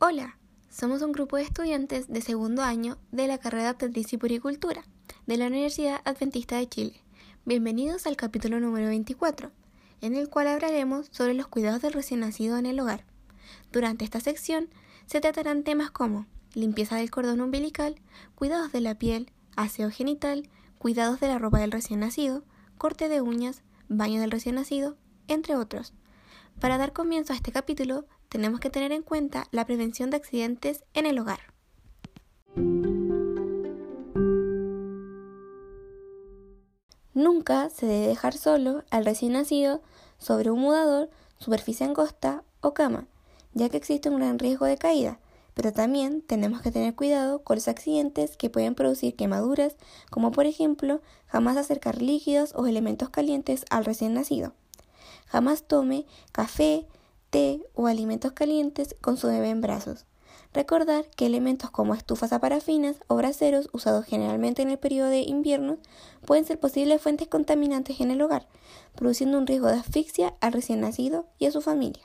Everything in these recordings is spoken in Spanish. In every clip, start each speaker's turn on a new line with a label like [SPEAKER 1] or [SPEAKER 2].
[SPEAKER 1] Hola, somos un grupo de estudiantes de segundo año de la carrera de Obstetricia y Puricultura de la Universidad Adventista de Chile. Bienvenidos al capítulo número 24, en el cual hablaremos sobre los cuidados del recién nacido en el hogar. Durante esta sección se tratarán temas como limpieza del cordón umbilical, cuidados de la piel, aseo genital, cuidados de la ropa del recién nacido, corte de uñas, baño del recién nacido, entre otros. Para dar comienzo a este capítulo, tenemos que tener en cuenta la prevención de accidentes en el hogar. Nunca se debe dejar solo al recién nacido sobre un mudador, superficie angosta o cama, ya que existe un gran riesgo de caída, pero también tenemos que tener cuidado con los accidentes que pueden producir quemaduras, como por ejemplo jamás acercar líquidos o elementos calientes al recién nacido. Jamás tome café, té o alimentos calientes con su bebé en brazos. Recordar que elementos como estufas a parafinas o braseros usados generalmente en el periodo de invierno pueden ser posibles fuentes contaminantes en el hogar, produciendo un riesgo de asfixia al recién nacido y a su familia.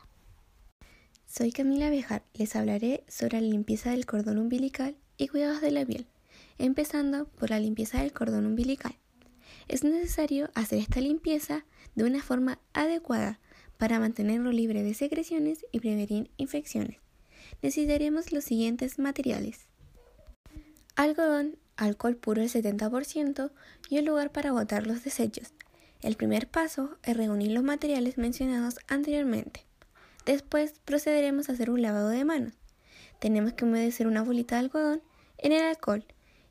[SPEAKER 1] Soy Camila Bejar, les hablaré sobre la limpieza del cordón umbilical y cuidados de la piel, empezando por la limpieza del cordón umbilical. Es necesario hacer esta limpieza de una forma adecuada para mantenerlo libre de secreciones y prevenir infecciones. Necesitaremos los siguientes materiales. Algodón, alcohol puro al 70% y un lugar para botar los desechos. El primer paso es reunir los materiales mencionados anteriormente. Después procederemos a hacer un lavado de manos. Tenemos que humedecer una bolita de algodón en el alcohol,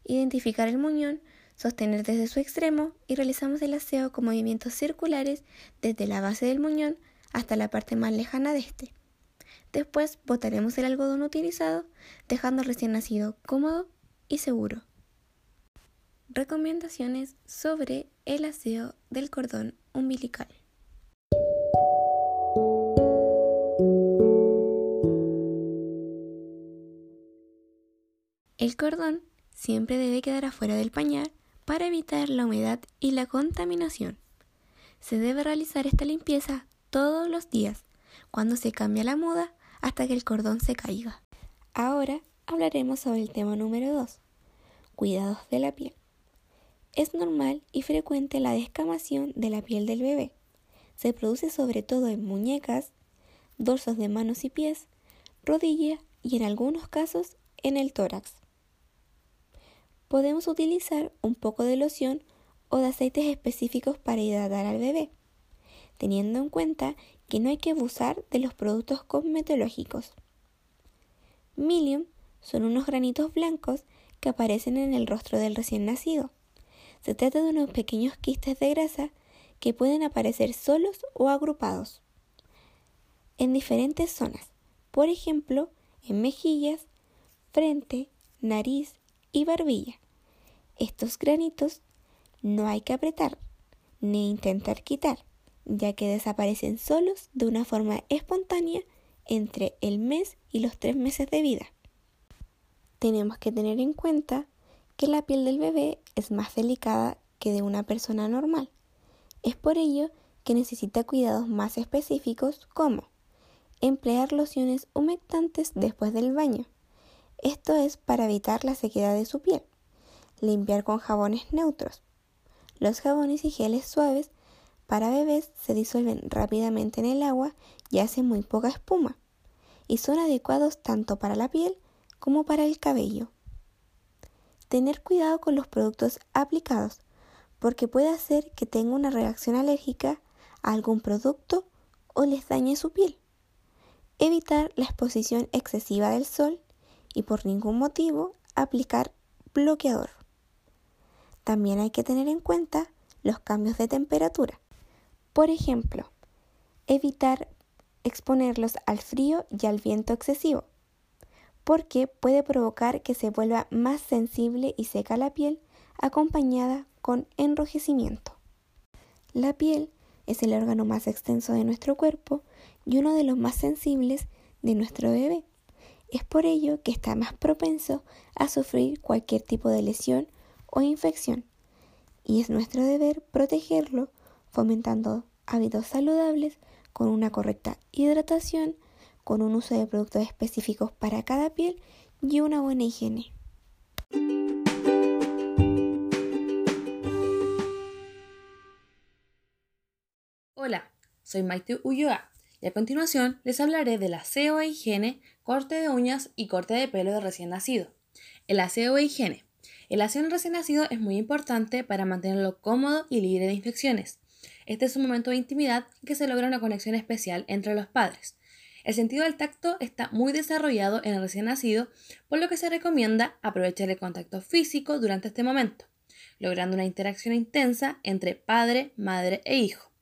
[SPEAKER 1] identificar el muñón, sostener desde su extremo y realizamos el aseo con movimientos circulares desde la base del muñón hasta la parte más lejana de este. Después botaremos el algodón utilizado, dejando al recién nacido cómodo y seguro. Recomendaciones sobre el aseo del cordón umbilical. El cordón siempre debe quedar afuera del pañal para evitar la humedad y la contaminación. Se debe realizar esta limpieza todos los días, cuando se cambia la muda hasta que el cordón se caiga. Ahora hablaremos sobre el tema número 2, cuidados de la piel. Es normal y frecuente la descamación de la piel del bebé. Se produce sobre todo en muñecas, dorsos de manos y pies, rodilla y en algunos casos en el tórax. Podemos utilizar un poco de loción o de aceites específicos para hidratar al bebé teniendo en cuenta que no hay que abusar de los productos cosmetológicos. Milium son unos granitos blancos que aparecen en el rostro del recién nacido. Se trata de unos pequeños quistes de grasa que pueden aparecer solos o agrupados en diferentes zonas, por ejemplo, en mejillas, frente, nariz y barbilla. Estos granitos no hay que apretar ni intentar quitar, ya que desaparecen solos de una forma espontánea entre el mes y los tres meses de vida. Tenemos que tener en cuenta que la piel del bebé es más delicada que de una persona normal. Es por ello que necesita cuidados más específicos como emplear lociones humectantes después del baño. Esto es para evitar la sequedad de su piel. Limpiar con jabones neutros. Los jabones y geles suaves para bebés se disuelven rápidamente en el agua y hacen muy poca espuma, y son adecuados tanto para la piel como para el cabello. Tener cuidado con los productos aplicados, porque puede hacer que tenga una reacción alérgica a algún producto o les dañe su piel. Evitar la exposición excesiva del sol y por ningún motivo aplicar bloqueador. También hay que tener en cuenta los cambios de temperatura. Por ejemplo, evitar exponerlos al frío y al viento excesivo, porque puede provocar que se vuelva más sensible y seca la piel, acompañada con enrojecimiento. La piel es el órgano más extenso de nuestro cuerpo y uno de los más sensibles de nuestro bebé. Es por ello que está más propenso a sufrir cualquier tipo de lesión o infección, y es nuestro deber protegerlo fomentando hábitos saludables con una correcta hidratación, con un uso de productos específicos para cada piel y una buena higiene.
[SPEAKER 2] Hola, soy Maite Ulloa y a continuación les hablaré del aseo e higiene, corte de uñas y corte de pelo de recién nacido. El aseo e higiene. El aseo en recién nacido es muy importante para mantenerlo cómodo y libre de infecciones. Este es un momento de intimidad en que se logra una conexión especial entre los padres. El sentido del tacto está muy desarrollado en el recién nacido, por lo que se recomienda aprovechar el contacto físico durante este momento, logrando una interacción intensa entre padre, madre e hijo.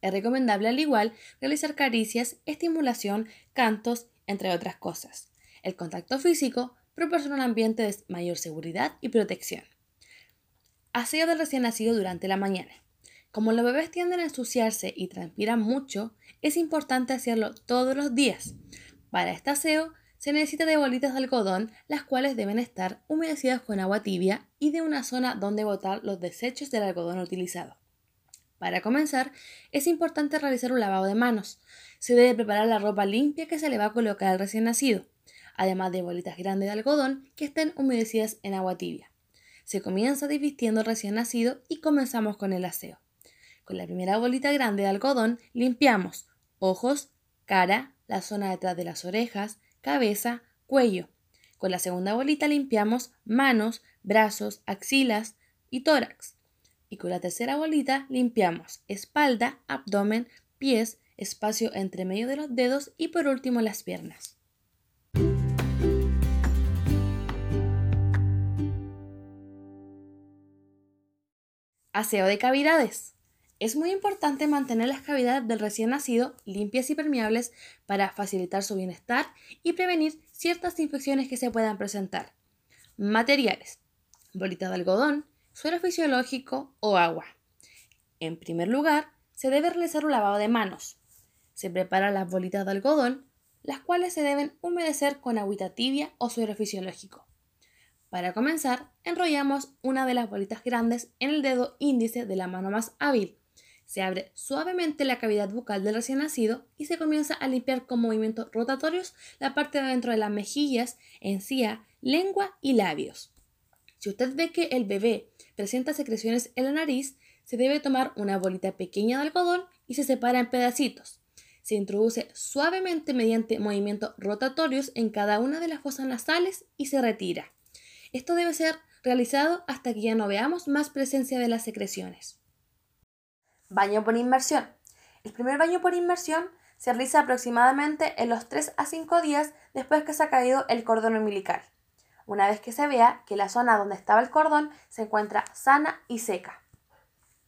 [SPEAKER 2] Es recomendable al igual realizar caricias, estimulación, cantos, entre otras cosas. El contacto físico proporciona un ambiente de mayor seguridad y protección. Aseo del recién nacido durante la mañana. Como los bebés tienden a ensuciarse y transpiran mucho, es importante hacerlo todos los días. Para este aseo se necesita de bolitas de algodón, las cuales deben estar humedecidas con agua tibia y de una zona donde botar los desechos del algodón utilizado. Para comenzar, es importante realizar un lavado de manos. Se debe preparar la ropa limpia que se le va a colocar al recién nacido, además de bolitas grandes de algodón que estén humedecidas en agua tibia. Se comienza desvistiendo al recién nacido y comenzamos con el aseo. Con la primera bolita grande de algodón limpiamos ojos, cara, la zona detrás de las orejas, cabeza, cuello. Con la segunda bolita limpiamos manos, brazos, axilas y tórax. Y con la tercera bolita limpiamos espalda, abdomen, pies, espacio entre medio de los dedos y por último las piernas. Aseo de cavidades. Es muy importante mantener las cavidades del recién nacido limpias y permeables para facilitar su bienestar y prevenir ciertas infecciones que se puedan presentar. Materiales. Bolita de algodón, suero fisiológico o agua. En primer lugar, se debe realizar un lavado de manos. Se preparan las bolitas de algodón, las cuales se deben humedecer con agüita tibia o suero fisiológico. Para comenzar, enrollamos una de las bolitas grandes en el dedo índice de la mano más hábil se abre suavemente la cavidad bucal del recién nacido y se comienza a limpiar con movimientos rotatorios la parte de adentro de las mejillas, encía, lengua y labios. Si usted ve que el bebé presenta secreciones en la nariz, se debe tomar una bolita pequeña de algodón y se separa en pedacitos. Se introduce suavemente mediante movimientos rotatorios en cada una de las fosas nasales y se retira. Esto debe ser realizado hasta que ya no veamos más presencia de las secreciones. Baño por inmersión. El primer baño por inmersión se realiza aproximadamente en los 3 a 5 días después que se ha caído el cordón umbilical, una vez que se vea que la zona donde estaba el cordón se encuentra sana y seca.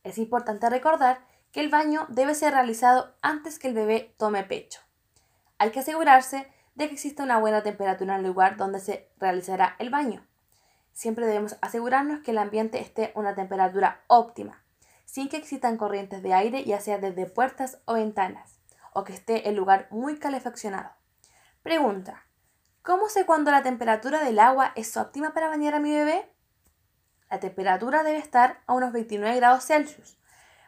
[SPEAKER 2] Es importante recordar que el baño debe ser realizado antes que el bebé tome pecho. Hay que asegurarse de que exista una buena temperatura en el lugar donde se realizará el baño. Siempre debemos asegurarnos que el ambiente esté a una temperatura óptima, sin que existan corrientes de aire, ya sea desde puertas o ventanas, o que esté el lugar muy calefaccionado. Pregunta. ¿Cómo sé cuándo la temperatura del agua es óptima para bañar a mi bebé? La temperatura debe estar a unos 29 grados Celsius.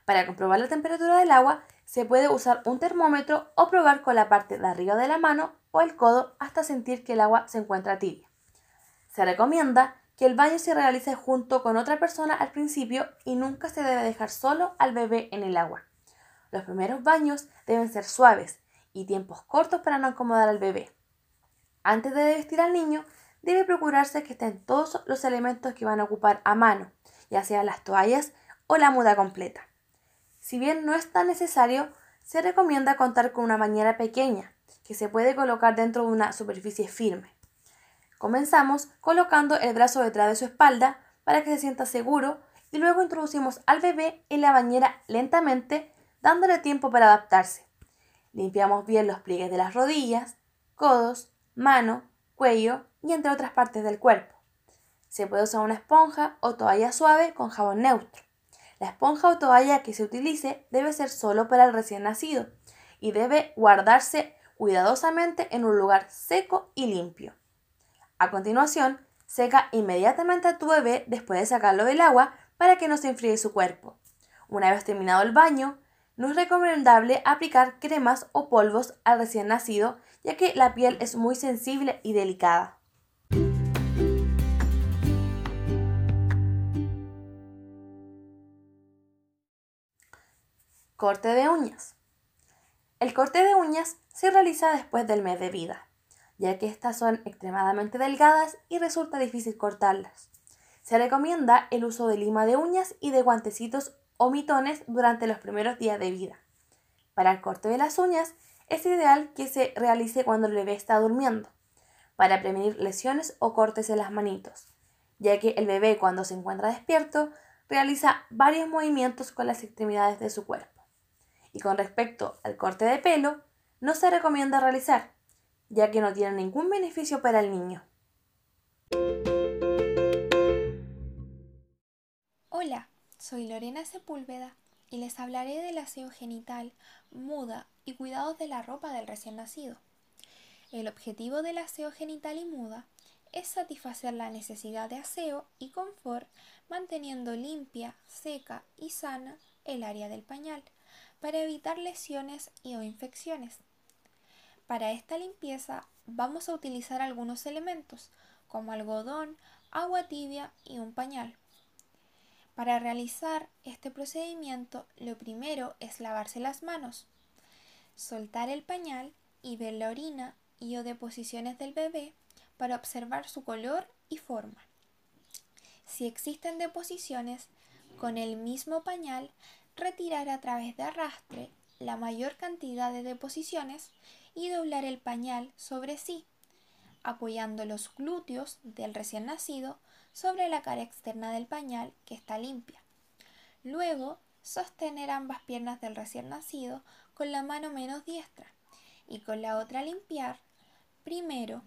[SPEAKER 2] Para comprobar la temperatura del agua, se puede usar un termómetro o probar con la parte de arriba de la mano o el codo hasta sentir que el agua se encuentra tibia. Se recomienda que el baño se realice junto con otra persona al principio y nunca se debe dejar solo al bebé en el agua. Los primeros baños deben ser suaves y tiempos cortos para no incomodar al bebé. Antes de vestir al niño, debe procurarse que estén todos los elementos que van a ocupar a mano, ya sean las toallas o la muda completa. Si bien no es tan necesario, se recomienda contar con una bañera pequeña, que se puede colocar dentro de una superficie firme. Comenzamos colocando el brazo detrás de su espalda para que se sienta seguro y luego introducimos al bebé en la bañera lentamente dándole tiempo para adaptarse. Limpiamos bien los pliegues de las rodillas, codos, mano, cuello y entre otras partes del cuerpo. Se puede usar una esponja o toalla suave con jabón neutro. La esponja o toalla que se utilice debe ser solo para el recién nacido y debe guardarse cuidadosamente en un lugar seco y limpio. A continuación, seca inmediatamente a tu bebé después de sacarlo del agua para que no se enfríe su cuerpo. Una vez terminado el baño, no es recomendable aplicar cremas o polvos al recién nacido, ya que la piel es muy sensible y delicada. Corte de uñas. El corte de uñas se realiza después del mes de vida, ya que estas son extremadamente delgadas y resulta difícil cortarlas. Se recomienda el uso de lima de uñas y de guantecitos o mitones durante los primeros días de vida. Para el corte de las uñas es ideal que se realice cuando el bebé está durmiendo, para prevenir lesiones o cortes en las manitos, ya que el bebé cuando se encuentra despierto realiza varios movimientos con las extremidades de su cuerpo. Y con respecto al corte de pelo, no se recomienda realizar, ya que no tiene ningún beneficio para el niño.
[SPEAKER 3] Hola, soy Lorena Sepúlveda y les hablaré del aseo genital, muda y cuidados de la ropa del recién nacido. El objetivo del aseo genital y muda es satisfacer la necesidad de aseo y confort manteniendo limpia, seca y sana el área del pañal para evitar lesiones y o infecciones. Para esta limpieza vamos a utilizar algunos elementos como algodón, agua tibia y un pañal. Para realizar este procedimiento lo primero es lavarse las manos, soltar el pañal y ver la orina y o deposiciones del bebé para observar su color y forma. Si existen deposiciones, con el mismo pañal retirar a través de arrastre la mayor cantidad de deposiciones y doblar el pañal sobre sí, apoyando los glúteos del recién nacido sobre la cara externa del pañal que está limpia. Luego, sostener ambas piernas del recién nacido con la mano menos diestra y con la otra limpiar. Primero,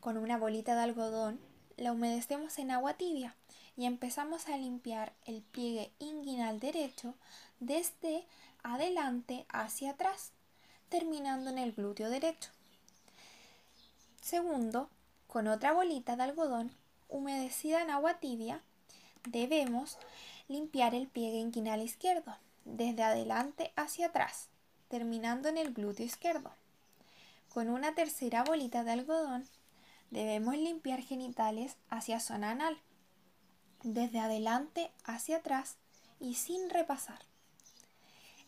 [SPEAKER 3] con una bolita de algodón, la humedecemos en agua tibia y empezamos a limpiar el pliegue inguinal derecho desde adelante hacia atrás, terminando en el glúteo derecho. Segundo, con otra bolita de algodón humedecida en agua tibia, debemos limpiar el pliegue inguinal izquierdo, desde adelante hacia atrás, terminando en el glúteo izquierdo. Con una tercera bolita de algodón, debemos limpiar genitales hacia zona anal, desde adelante hacia atrás y sin repasar.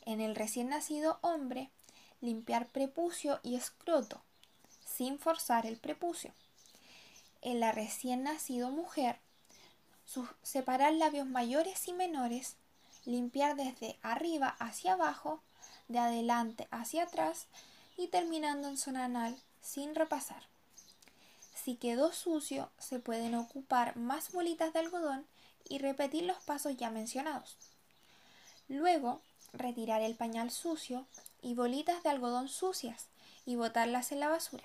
[SPEAKER 3] En el recién nacido hombre, limpiar prepucio y escroto, sin forzar el prepucio. En la recién nacido mujer, separar labios mayores y menores, limpiar desde arriba hacia abajo, de adelante hacia atrás y terminando en zona anal sin repasar. Si quedó sucio, se pueden ocupar más bolitas de algodón y repetir los pasos ya mencionados. Luego, retirar el pañal sucio y bolitas de algodón sucias y botarlas en la basura.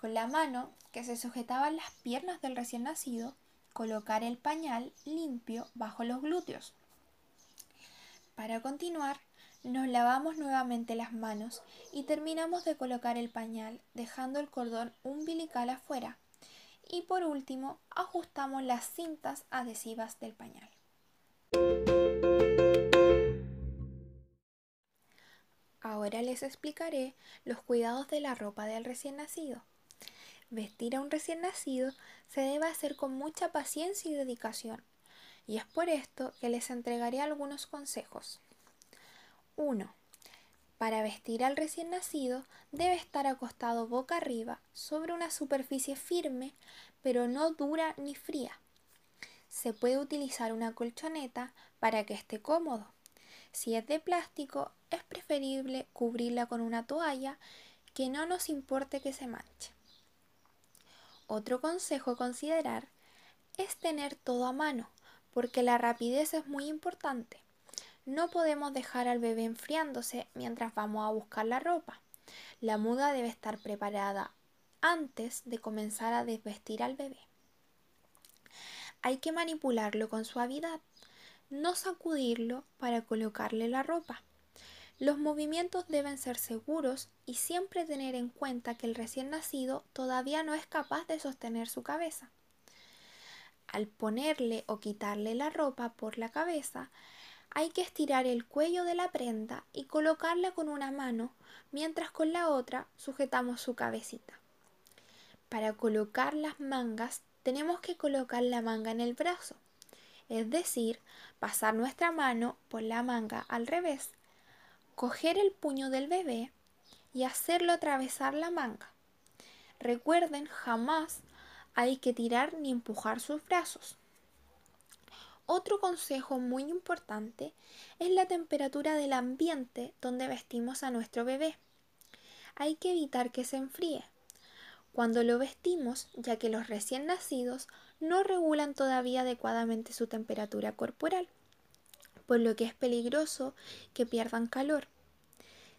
[SPEAKER 3] Con la mano que se sujetaban las piernas del recién nacido, colocar el pañal limpio bajo los glúteos. Para continuar, nos lavamos nuevamente las manos y terminamos de colocar el pañal dejando el cordón umbilical afuera. Y por último, ajustamos las cintas adhesivas del pañal. Ahora les explicaré los cuidados de la ropa del recién nacido. Vestir a un recién nacido se debe hacer con mucha paciencia y dedicación, y es por esto que les entregaré algunos consejos. 1. Para vestir al recién nacido debe estar acostado boca arriba sobre una superficie firme, pero no dura ni fría. Se puede utilizar una colchoneta para que esté cómodo. Si es de plástico, es preferible cubrirla con una toalla que no nos importe que se manche. Otro consejo a considerar es tener todo a mano, porque la rapidez es muy importante. No podemos dejar al bebé enfriándose mientras vamos a buscar la ropa. La muda debe estar preparada antes de comenzar a desvestir al bebé. Hay que manipularlo con suavidad, no sacudirlo para colocarle la ropa. Los movimientos deben ser seguros y siempre tener en cuenta que el recién nacido todavía no es capaz de sostener su cabeza. Al ponerle o quitarle la ropa por la cabeza, hay que estirar el cuello de la prenda y colocarla con una mano, mientras con la otra sujetamos su cabecita. Para colocar las mangas tenemos que colocar la manga en el brazo, es decir, pasar nuestra mano por la manga al revés, coger el puño del bebé y hacerlo atravesar la manga. Recuerden, jamás hay que tirar ni empujar sus brazos. Otro consejo muy importante es la temperatura del ambiente donde vestimos a nuestro bebé. Hay que evitar que se enfríe. Cuando lo vestimos, ya que los recién nacidos no regulan todavía adecuadamente su temperatura corporal, por lo que es peligroso que pierdan calor.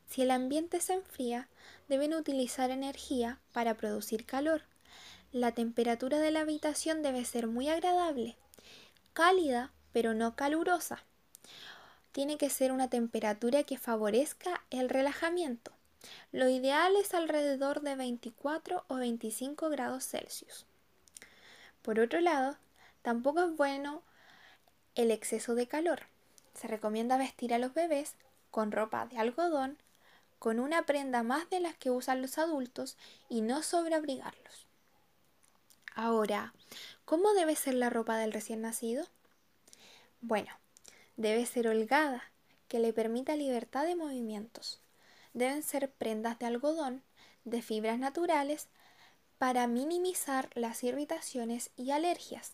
[SPEAKER 3] Si el ambiente se enfría, deben utilizar energía para producir calor. La temperatura de la habitación debe ser muy agradable, cálida pero no calurosa. Tiene que ser una temperatura que favorezca el relajamiento. Lo ideal es alrededor de 24 o 25 grados Celsius. Por otro lado, tampoco es bueno el exceso de calor. Se recomienda vestir a los bebés con ropa de algodón, con una prenda más de las que usan los adultos y no sobreabrigarlos. Ahora, ¿cómo debe ser la ropa del recién nacido? Bueno, debe ser holgada, que le permita libertad de movimientos. Deben ser prendas de algodón, de fibras naturales, para minimizar las irritaciones y alergias.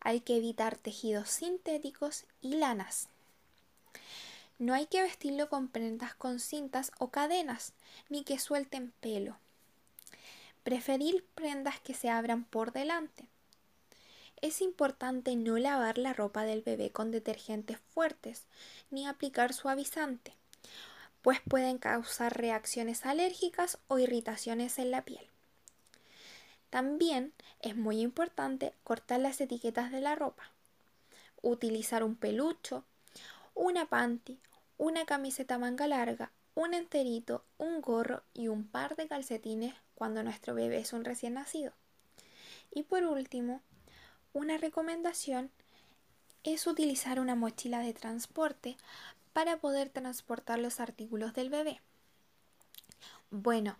[SPEAKER 3] Hay que evitar tejidos sintéticos y lanas. No hay que vestirlo con prendas con cintas o cadenas, ni que suelten pelo. Preferir prendas que se abran por delante. Es importante no lavar la ropa del bebé con detergentes fuertes, ni aplicar suavizante, pues pueden causar reacciones alérgicas o irritaciones en la piel. También es muy importante cortar las etiquetas de la ropa, utilizar un pelucho, una panty, una camiseta manga larga, un enterito, un gorro y un par de calcetines cuando nuestro bebé es un recién nacido. Y por último, una recomendación es utilizar una mochila de transporte para poder transportar los artículos del bebé. Bueno,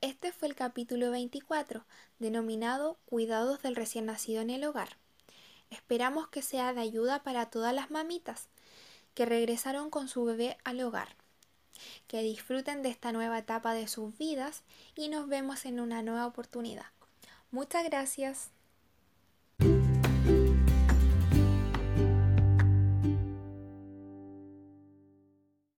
[SPEAKER 3] este fue el capítulo 24, denominado Cuidados del recién nacido en el hogar. Esperamos que sea de ayuda para todas las mamitas que regresaron con su bebé al hogar. Que disfruten de esta nueva etapa de sus vidas y nos vemos en una nueva oportunidad. Muchas gracias.